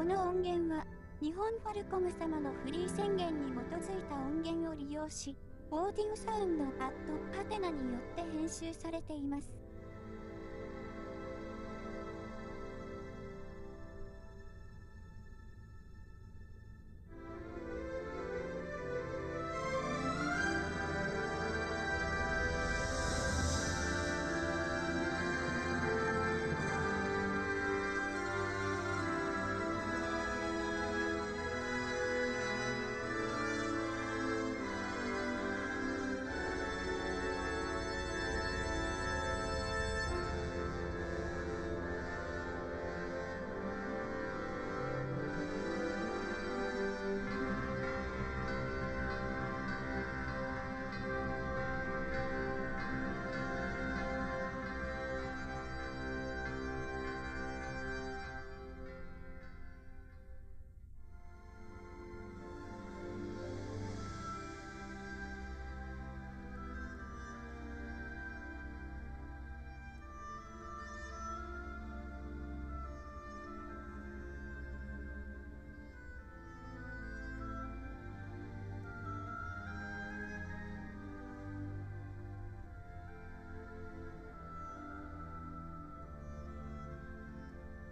この音源は、日本ファルコム様のフリー宣言に基づいた音源を利用し、オーディオサウンドアットパテナによって編集されています。